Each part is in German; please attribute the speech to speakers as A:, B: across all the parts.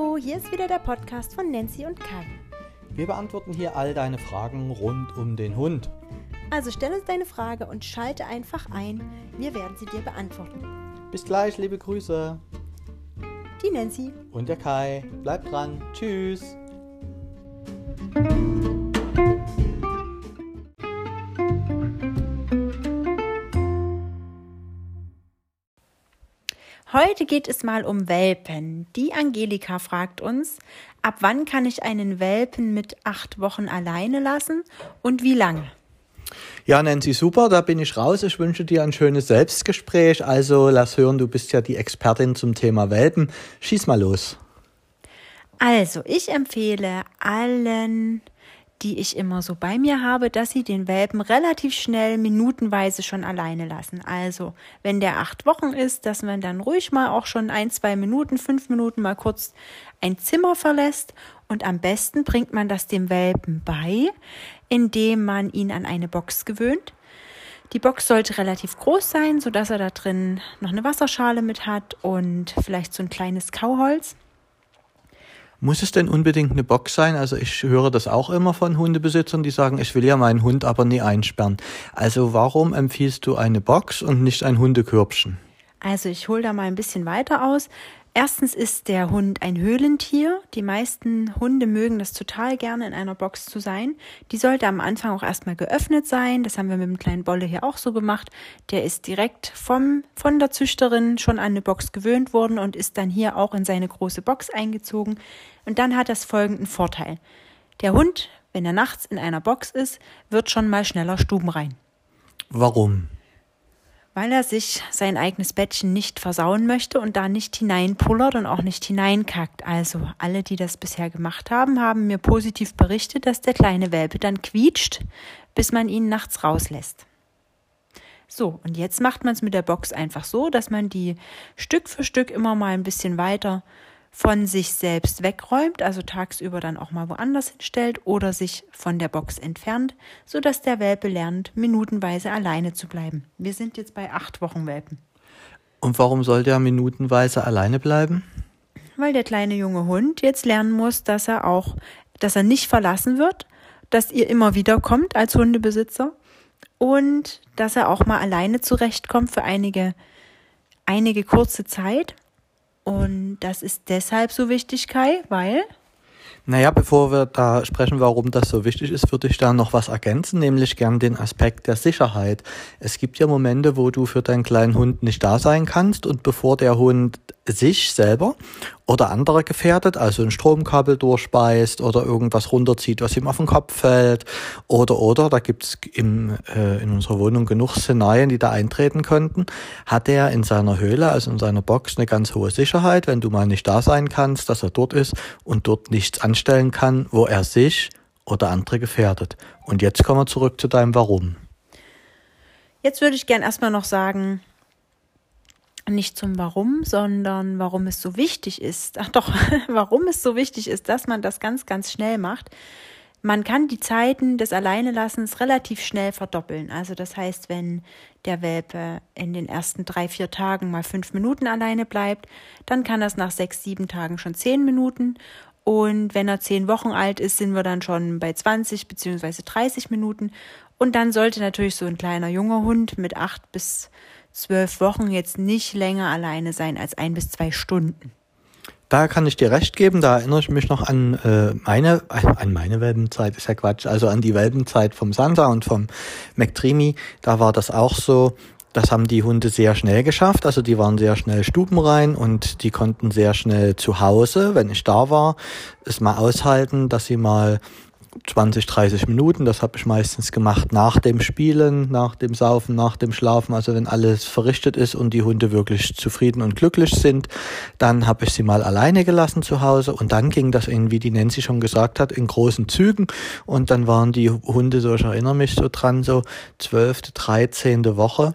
A: Hallo, hier ist wieder der Podcast von Nancy und Kai.
B: Wir beantworten hier all deine Fragen rund um den Hund.
A: Also stell uns deine Frage und schalte einfach ein. Wir werden sie dir beantworten.
B: Bis gleich, liebe Grüße.
A: Die Nancy.
B: Und der Kai. Bleibt dran. Tschüss.
A: Heute geht es mal um Welpen. Die Angelika fragt uns, ab wann kann ich einen Welpen mit acht Wochen alleine lassen und wie lange?
B: Ja, Nancy, super, da bin ich raus. Ich wünsche dir ein schönes Selbstgespräch. Also lass hören, du bist ja die Expertin zum Thema Welpen. Schieß mal los.
A: Also, ich empfehle allen die ich immer so bei mir habe, dass sie den Welpen relativ schnell minutenweise schon alleine lassen. Also, wenn der acht Wochen ist, dass man dann ruhig mal auch schon ein, zwei Minuten, fünf Minuten mal kurz ein Zimmer verlässt und am besten bringt man das dem Welpen bei, indem man ihn an eine Box gewöhnt. Die Box sollte relativ groß sein, so dass er da drin noch eine Wasserschale mit hat und vielleicht so ein kleines Kauholz.
B: Muss es denn unbedingt eine Box sein? Also ich höre das auch immer von Hundebesitzern, die sagen, ich will ja meinen Hund aber nie einsperren. Also warum empfiehlst du eine Box und nicht ein Hundekörbchen?
A: Also ich hole da mal ein bisschen weiter aus. Erstens ist der Hund ein Höhlentier. Die meisten Hunde mögen das total gerne, in einer Box zu sein. Die sollte am Anfang auch erstmal geöffnet sein. Das haben wir mit dem kleinen Bolle hier auch so gemacht. Der ist direkt vom, von der Züchterin schon an eine Box gewöhnt worden und ist dann hier auch in seine große Box eingezogen. Und dann hat das folgenden Vorteil. Der Hund, wenn er nachts in einer Box ist, wird schon mal schneller stubenrein.
B: Warum?
A: Weil er sich sein eigenes Bettchen nicht versauen möchte und da nicht hineinpullert und auch nicht hineinkackt. Also alle, die das bisher gemacht haben, haben mir positiv berichtet, dass der kleine Welpe dann quietscht, bis man ihn nachts rauslässt. So, und jetzt macht man es mit der Box einfach so, dass man die Stück für Stück immer mal ein bisschen weiter von sich selbst wegräumt, also tagsüber dann auch mal woanders hinstellt oder sich von der Box entfernt, so dass der Welpe lernt, minutenweise alleine zu bleiben. Wir sind jetzt bei acht Wochen Welpen.
B: Und warum soll der minutenweise alleine bleiben?
A: Weil der kleine junge Hund jetzt lernen muss, dass er auch, dass er nicht verlassen wird, dass ihr immer wieder kommt als Hundebesitzer und dass er auch mal alleine zurechtkommt für einige, einige kurze Zeit und das ist deshalb so wichtig, Kai, weil
B: naja, bevor wir da sprechen, warum das so wichtig ist, würde ich da noch was ergänzen, nämlich gern den Aspekt der Sicherheit. Es gibt ja Momente, wo du für deinen kleinen Hund nicht da sein kannst und bevor der Hund sich selber oder andere gefährdet, also ein Stromkabel durchspeist oder irgendwas runterzieht, was ihm auf den Kopf fällt oder oder, da gibt's im, äh, in unserer Wohnung genug Szenarien, die da eintreten könnten, hat er in seiner Höhle, also in seiner Box, eine ganz hohe Sicherheit, wenn du mal nicht da sein kannst, dass er dort ist und dort nichts anstellen kann, wo er sich oder andere gefährdet. Und jetzt kommen wir zurück zu deinem Warum.
A: Jetzt würde ich gern erstmal noch sagen, nicht zum Warum, sondern warum es so wichtig ist. Ach doch, warum es so wichtig ist, dass man das ganz, ganz schnell macht. Man kann die Zeiten des Alleinelassens relativ schnell verdoppeln. Also das heißt, wenn der Welpe in den ersten drei, vier Tagen mal fünf Minuten alleine bleibt, dann kann das nach sechs, sieben Tagen schon zehn Minuten. Und wenn er zehn Wochen alt ist, sind wir dann schon bei 20 beziehungsweise 30 Minuten. Und dann sollte natürlich so ein kleiner junger Hund mit acht bis zwölf Wochen jetzt nicht länger alleine sein als ein bis zwei Stunden.
B: Da kann ich dir recht geben, da erinnere ich mich noch an äh, meine, an meine Welpenzeit, ist ja Quatsch, also an die Welpenzeit vom Sansa und vom McDreamy, da war das auch so, das haben die Hunde sehr schnell geschafft, also die waren sehr schnell stubenrein und die konnten sehr schnell zu Hause, wenn ich da war, es mal aushalten, dass sie mal 20, 30 Minuten. Das habe ich meistens gemacht nach dem Spielen, nach dem Saufen, nach dem Schlafen. Also wenn alles verrichtet ist und die Hunde wirklich zufrieden und glücklich sind, dann habe ich sie mal alleine gelassen zu Hause und dann ging das in, wie die Nancy schon gesagt hat, in großen Zügen und dann waren die Hunde, so ich erinnere mich so dran, so zwölfte, dreizehnte Woche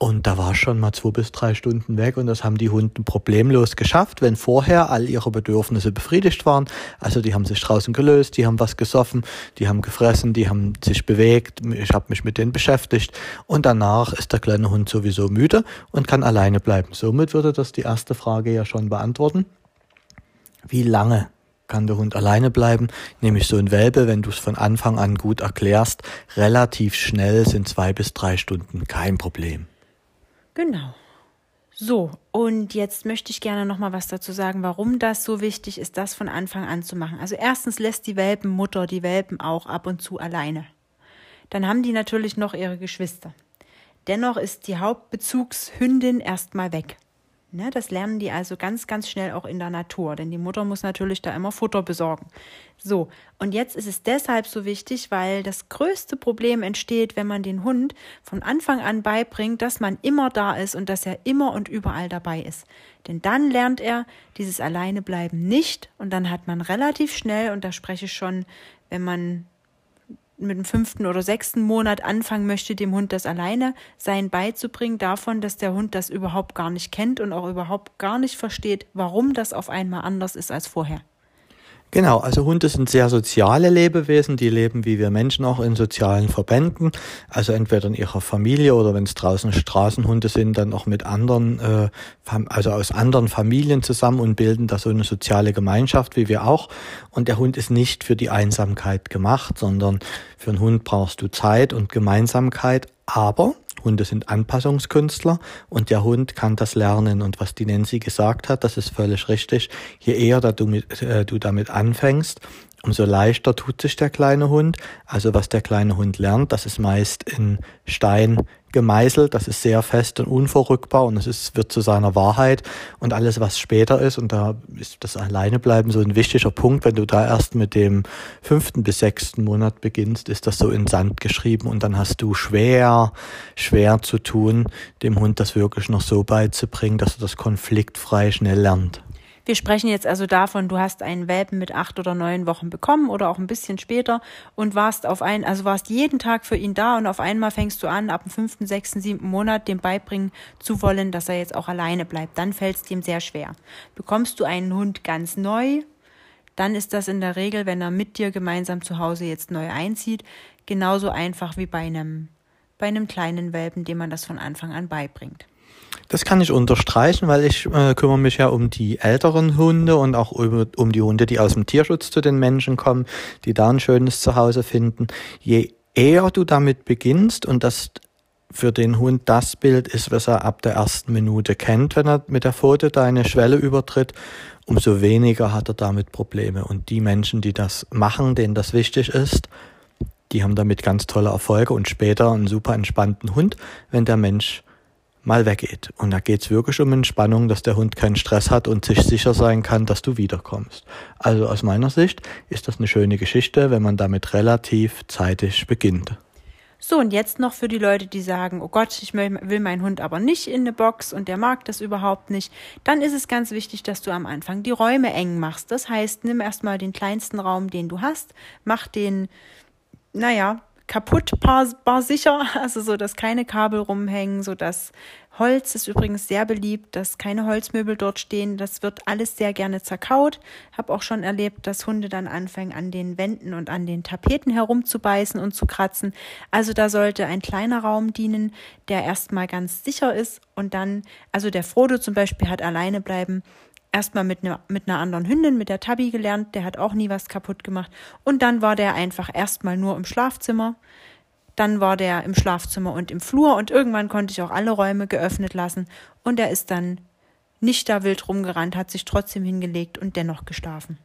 B: und da war schon mal zwei bis drei Stunden weg und das haben die Hunden problemlos geschafft, wenn vorher all ihre Bedürfnisse befriedigt waren. Also die haben sich draußen gelöst, die haben was gesoffen, die haben gefressen, die haben sich bewegt, ich habe mich mit denen beschäftigt und danach ist der kleine Hund sowieso müde und kann alleine bleiben. Somit würde das die erste Frage ja schon beantworten. Wie lange kann der Hund alleine bleiben? Nämlich so ein Welpe, wenn du es von Anfang an gut erklärst, relativ schnell sind zwei bis drei Stunden kein Problem.
A: Genau. So, und jetzt möchte ich gerne noch mal was dazu sagen, warum das so wichtig ist, das von Anfang an zu machen. Also erstens lässt die Welpenmutter die Welpen auch ab und zu alleine. Dann haben die natürlich noch ihre Geschwister. Dennoch ist die Hauptbezugshündin erstmal weg. Ne, das lernen die also ganz, ganz schnell auch in der Natur, denn die Mutter muss natürlich da immer Futter besorgen. So, und jetzt ist es deshalb so wichtig, weil das größte Problem entsteht, wenn man den Hund von Anfang an beibringt, dass man immer da ist und dass er immer und überall dabei ist. Denn dann lernt er dieses Alleinebleiben nicht und dann hat man relativ schnell, und da spreche ich schon, wenn man mit dem fünften oder sechsten Monat anfangen möchte, dem Hund das alleine sein beizubringen, davon, dass der Hund das überhaupt gar nicht kennt und auch überhaupt gar nicht versteht, warum das auf einmal anders ist als vorher.
B: Genau, also Hunde sind sehr soziale Lebewesen, die leben wie wir Menschen auch in sozialen Verbänden, also entweder in ihrer Familie oder wenn es draußen Straßenhunde sind, dann auch mit anderen, äh, also aus anderen Familien zusammen und bilden da so eine soziale Gemeinschaft wie wir auch. Und der Hund ist nicht für die Einsamkeit gemacht, sondern für einen Hund brauchst du Zeit und Gemeinsamkeit, aber Hunde sind Anpassungskünstler und der Hund kann das lernen. Und was die Nancy gesagt hat, das ist völlig richtig. Je eher du, mit, äh, du damit anfängst, umso leichter tut sich der kleine Hund. Also was der kleine Hund lernt, das ist meist in Stein gemeißelt, das ist sehr fest und unverrückbar und es ist, wird zu seiner Wahrheit und alles, was später ist, und da ist das Alleinebleiben so ein wichtiger Punkt, wenn du da erst mit dem fünften bis sechsten Monat beginnst, ist das so in Sand geschrieben und dann hast du schwer, schwer zu tun, dem Hund das wirklich noch so beizubringen, dass er das konfliktfrei schnell lernt.
A: Wir sprechen jetzt also davon, du hast einen Welpen mit acht oder neun Wochen bekommen oder auch ein bisschen später und warst auf ein, also warst jeden Tag für ihn da und auf einmal fängst du an, ab dem fünften, sechsten, siebten Monat dem beibringen zu wollen, dass er jetzt auch alleine bleibt. Dann fällt es dem sehr schwer. Bekommst du einen Hund ganz neu, dann ist das in der Regel, wenn er mit dir gemeinsam zu Hause jetzt neu einzieht, genauso einfach wie bei einem, bei einem kleinen Welpen, dem man das von Anfang an beibringt.
B: Das kann ich unterstreichen, weil ich äh, kümmere mich ja um die älteren Hunde und auch über, um die Hunde, die aus dem Tierschutz zu den Menschen kommen, die da ein schönes Zuhause finden. Je eher du damit beginnst und das für den Hund das Bild ist, was er ab der ersten Minute kennt, wenn er mit der Pfote deine Schwelle übertritt, umso weniger hat er damit Probleme. Und die Menschen, die das machen, denen das wichtig ist, die haben damit ganz tolle Erfolge und später einen super entspannten Hund, wenn der Mensch mal weggeht. Und da geht es wirklich um Entspannung, dass der Hund keinen Stress hat und sich sicher sein kann, dass du wiederkommst. Also aus meiner Sicht ist das eine schöne Geschichte, wenn man damit relativ zeitig beginnt.
A: So, und jetzt noch für die Leute, die sagen, oh Gott, ich will meinen Hund aber nicht in eine Box und der mag das überhaupt nicht, dann ist es ganz wichtig, dass du am Anfang die Räume eng machst. Das heißt, nimm erstmal den kleinsten Raum, den du hast, mach den, naja, kaputt bar sicher, also so, dass keine Kabel rumhängen, so dass Holz ist übrigens sehr beliebt, dass keine Holzmöbel dort stehen. Das wird alles sehr gerne zerkaut. Hab auch schon erlebt, dass Hunde dann anfangen, an den Wänden und an den Tapeten herumzubeißen und zu kratzen. Also da sollte ein kleiner Raum dienen, der erstmal ganz sicher ist und dann, also der Frodo zum Beispiel hat alleine bleiben erstmal mit, ne, mit einer anderen Hündin, mit der Tabby gelernt, der hat auch nie was kaputt gemacht. Und dann war der einfach erstmal nur im Schlafzimmer. Dann war der im Schlafzimmer und im Flur und irgendwann konnte ich auch alle Räume geöffnet lassen und er ist dann nicht da wild rumgerannt, hat sich trotzdem hingelegt und dennoch geschlafen.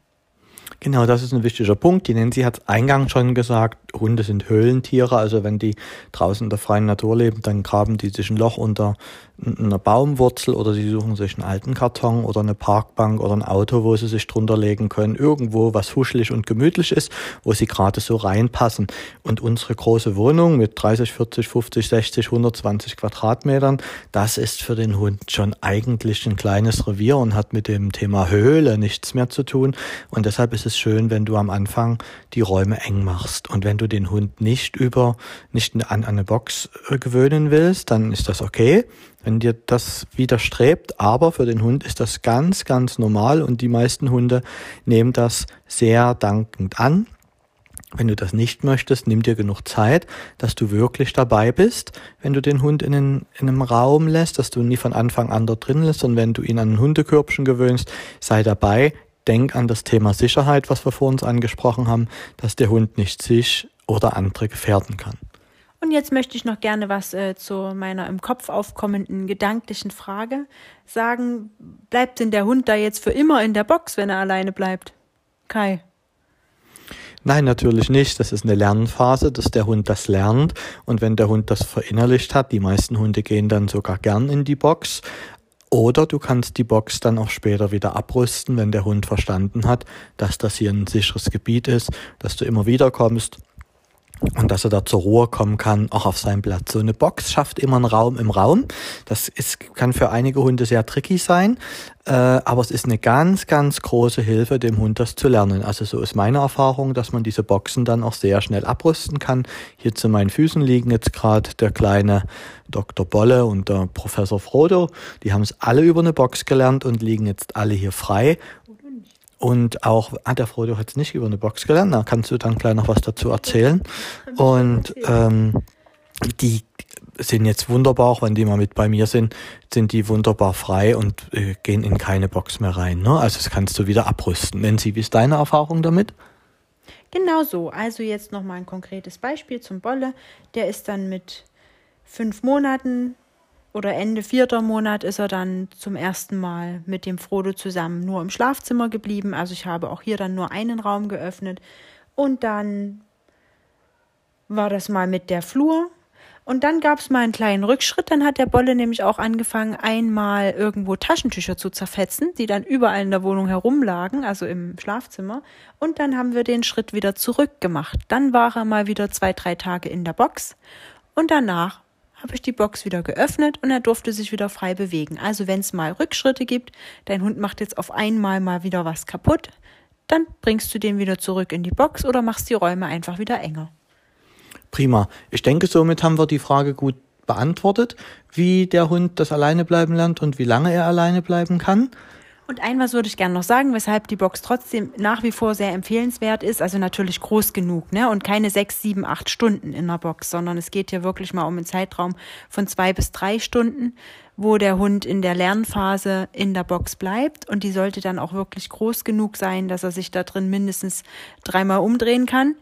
B: Genau, das ist ein wichtiger Punkt. Die Nancy hat es eingangs schon gesagt, Hunde sind Höhlentiere, also wenn die draußen in der freien Natur leben, dann graben die sich ein Loch unter einer Baumwurzel oder sie suchen sich einen alten Karton oder eine Parkbank oder ein Auto, wo sie sich drunter legen können. Irgendwo, was huschelig und gemütlich ist, wo sie gerade so reinpassen. Und unsere große Wohnung mit 30, 40, 50, 60, 120 Quadratmetern, das ist für den Hund schon eigentlich ein kleines Revier und hat mit dem Thema Höhle nichts mehr zu tun. Und deshalb ist es schön, wenn du am Anfang die Räume eng machst. Und wenn du den Hund nicht über, nicht an eine Box äh, gewöhnen willst, dann ist das okay wenn dir das widerstrebt, aber für den Hund ist das ganz, ganz normal und die meisten Hunde nehmen das sehr dankend an. Wenn du das nicht möchtest, nimm dir genug Zeit, dass du wirklich dabei bist. Wenn du den Hund in, einen, in einem Raum lässt, dass du nie von Anfang an dort drin lässt und wenn du ihn an ein Hundekörbchen gewöhnst, sei dabei. Denk an das Thema Sicherheit, was wir vor uns angesprochen haben, dass der Hund nicht sich oder andere gefährden kann.
A: Und jetzt möchte ich noch gerne was äh, zu meiner im Kopf aufkommenden gedanklichen Frage sagen. Bleibt denn der Hund da jetzt für immer in der Box, wenn er alleine bleibt? Kai.
B: Nein, natürlich nicht. Das ist eine Lernphase, dass der Hund das lernt. Und wenn der Hund das verinnerlicht hat, die meisten Hunde gehen dann sogar gern in die Box. Oder du kannst die Box dann auch später wieder abrüsten, wenn der Hund verstanden hat, dass das hier ein sicheres Gebiet ist, dass du immer wieder kommst und dass er da zur Ruhe kommen kann, auch auf seinem Platz. So eine Box schafft immer einen Raum im Raum. Das ist, kann für einige Hunde sehr tricky sein, äh, aber es ist eine ganz, ganz große Hilfe, dem Hund das zu lernen. Also so ist meine Erfahrung, dass man diese Boxen dann auch sehr schnell abrüsten kann. Hier zu meinen Füßen liegen jetzt gerade der kleine Dr. Bolle und der Professor Frodo. Die haben es alle über eine Box gelernt und liegen jetzt alle hier frei und auch, ah, der Frodo hat es nicht über eine Box gelernt, da kannst du dann gleich noch was dazu erzählen. Und ähm, die sind jetzt wunderbar, auch wenn die mal mit bei mir sind, sind die wunderbar frei und äh, gehen in keine Box mehr rein. Ne? Also das kannst du wieder abrüsten. Nancy, wie ist deine Erfahrung damit?
A: Genau so. Also jetzt nochmal ein konkretes Beispiel zum Bolle. Der ist dann mit fünf Monaten oder Ende vierter Monat ist er dann zum ersten Mal mit dem Frodo zusammen nur im Schlafzimmer geblieben. Also ich habe auch hier dann nur einen Raum geöffnet. Und dann war das mal mit der Flur. Und dann gab es mal einen kleinen Rückschritt. Dann hat der Bolle nämlich auch angefangen, einmal irgendwo Taschentücher zu zerfetzen, die dann überall in der Wohnung herumlagen, also im Schlafzimmer. Und dann haben wir den Schritt wieder zurück gemacht. Dann war er mal wieder zwei, drei Tage in der Box. Und danach habe ich die Box wieder geöffnet und er durfte sich wieder frei bewegen. Also wenn es mal Rückschritte gibt, dein Hund macht jetzt auf einmal mal wieder was kaputt, dann bringst du den wieder zurück in die Box oder machst die Räume einfach wieder enger.
B: Prima. Ich denke, somit haben wir die Frage gut beantwortet, wie der Hund das alleine bleiben lernt und wie lange er alleine bleiben kann.
A: Und ein was würde ich gerne noch sagen, weshalb die Box trotzdem nach wie vor sehr empfehlenswert ist. Also natürlich groß genug, ne? Und keine sechs, sieben, acht Stunden in der Box, sondern es geht hier wirklich mal um einen Zeitraum von zwei bis drei Stunden, wo der Hund in der Lernphase in der Box bleibt. Und die sollte dann auch wirklich groß genug sein, dass er sich da drin mindestens dreimal umdrehen kann.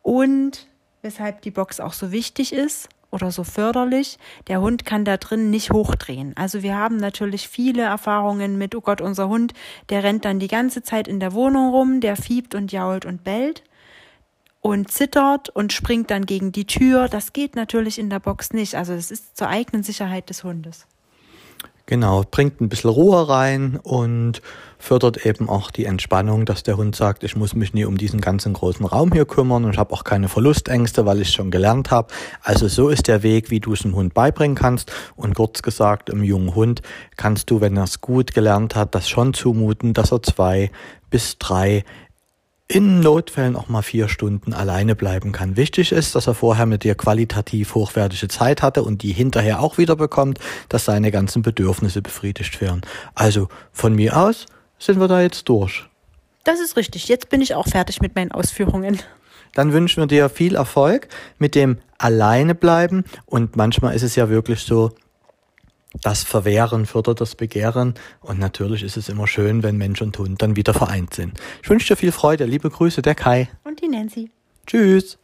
A: Und weshalb die Box auch so wichtig ist, oder so förderlich. Der Hund kann da drin nicht hochdrehen. Also wir haben natürlich viele Erfahrungen mit, oh Gott, unser Hund, der rennt dann die ganze Zeit in der Wohnung rum, der fiebt und jault und bellt und zittert und springt dann gegen die Tür. Das geht natürlich in der Box nicht. Also das ist zur eigenen Sicherheit des Hundes.
B: Genau, bringt ein bisschen Ruhe rein und fördert eben auch die Entspannung, dass der Hund sagt, ich muss mich nie um diesen ganzen großen Raum hier kümmern und ich habe auch keine Verlustängste, weil ich schon gelernt habe. Also so ist der Weg, wie du es dem Hund beibringen kannst. Und kurz gesagt, im jungen Hund kannst du, wenn er es gut gelernt hat, das schon zumuten, dass er zwei bis drei in Notfällen auch mal vier Stunden alleine bleiben kann. Wichtig ist, dass er vorher mit dir qualitativ hochwertige Zeit hatte und die hinterher auch wieder bekommt, dass seine ganzen Bedürfnisse befriedigt werden. Also von mir aus sind wir da jetzt durch.
A: Das ist richtig. Jetzt bin ich auch fertig mit meinen Ausführungen.
B: Dann wünschen wir dir viel Erfolg mit dem Alleine bleiben und manchmal ist es ja wirklich so, das Verwehren fördert das Begehren und natürlich ist es immer schön, wenn Mensch und Hund dann wieder vereint sind. Ich wünsche dir viel Freude. Liebe Grüße, der Kai.
A: Und die Nancy.
B: Tschüss.